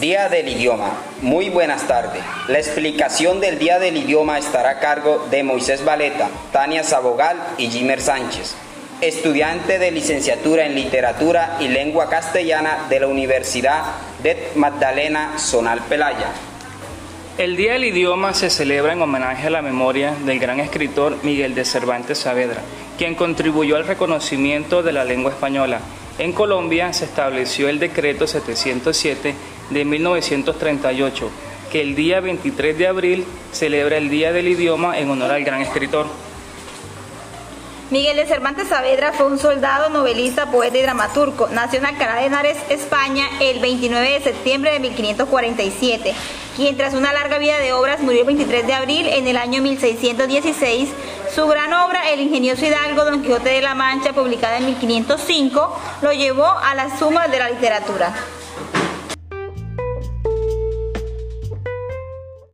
Día del Idioma. Muy buenas tardes. La explicación del Día del Idioma estará a cargo de Moisés Valeta, Tania Sabogal y Jimer Sánchez, estudiante de licenciatura en Literatura y Lengua Castellana de la Universidad de Magdalena Zonal Pelaya. El Día del Idioma se celebra en homenaje a la memoria del gran escritor Miguel de Cervantes Saavedra, quien contribuyó al reconocimiento de la lengua española. En Colombia se estableció el decreto 707 de 1938, que el día 23 de abril celebra el Día del Idioma en honor al gran escritor. Miguel de Cervantes Saavedra fue un soldado, novelista, poeta y dramaturgo. Nació en Alcalá de Henares, España, el 29 de septiembre de 1547, quien tras una larga vida de obras murió el 23 de abril en el año 1616. Su gran obra, El ingenioso hidalgo Don Quijote de la Mancha, publicada en 1505, lo llevó a las sumas de la literatura.